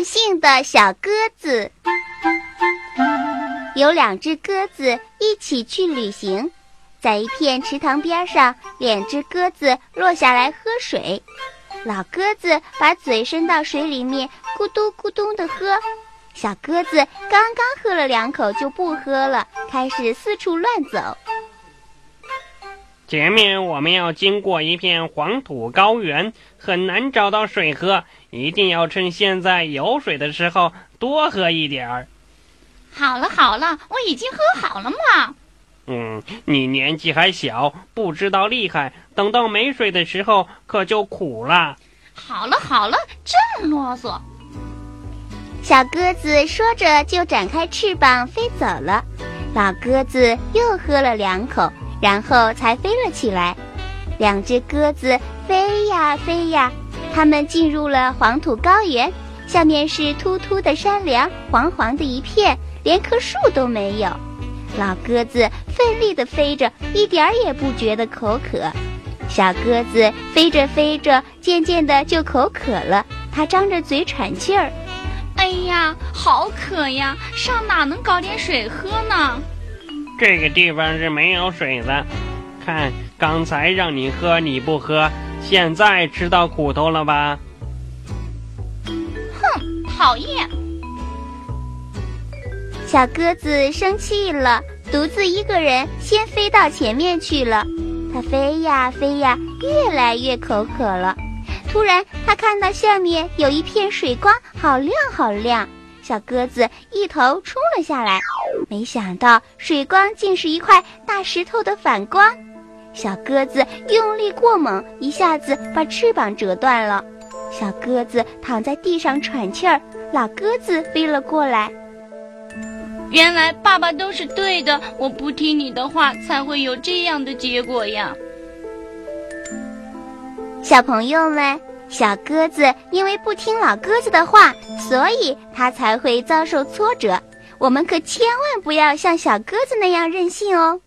任性的小鸽子。有两只鸽子一起去旅行，在一片池塘边上，两只鸽子落下来喝水。老鸽子把嘴伸到水里面，咕嘟咕嘟的喝。小鸽子刚刚喝了两口就不喝了，开始四处乱走。前面我们要经过一片黄土高原，很难找到水喝，一定要趁现在有水的时候多喝一点儿。好了好了，我已经喝好了嘛。嗯，你年纪还小，不知道厉害，等到没水的时候可就苦了。好了好了，真啰嗦。小鸽子说着就展开翅膀飞走了。老鸽子又喝了两口，然后才飞了起来。两只鸽子飞呀飞呀，它们进入了黄土高原，下面是秃秃的山梁，黄黄的一片，连棵树都没有。老鸽子奋力地飞着，一点儿也不觉得口渴。小鸽子飞着飞着，渐渐的就口渴了，它张着嘴喘气儿。哎呀，好渴呀！上哪能搞点水喝呢？这个地方是没有水的。看，刚才让你喝你不喝，现在吃到苦头了吧？哼，讨厌！小鸽子生气了，独自一个人先飞到前面去了。它飞呀飞呀，越来越口渴了。突然，它看到下面有一片水光，好亮好亮。小鸽子一头冲了下来，没想到水光竟是一块大石头的反光。小鸽子用力过猛，一下子把翅膀折断了。小鸽子躺在地上喘气儿。老鸽子飞了过来。原来爸爸都是对的，我不听你的话，才会有这样的结果呀。小朋友们，小鸽子因为不听老鸽子的话，所以它才会遭受挫折。我们可千万不要像小鸽子那样任性哦。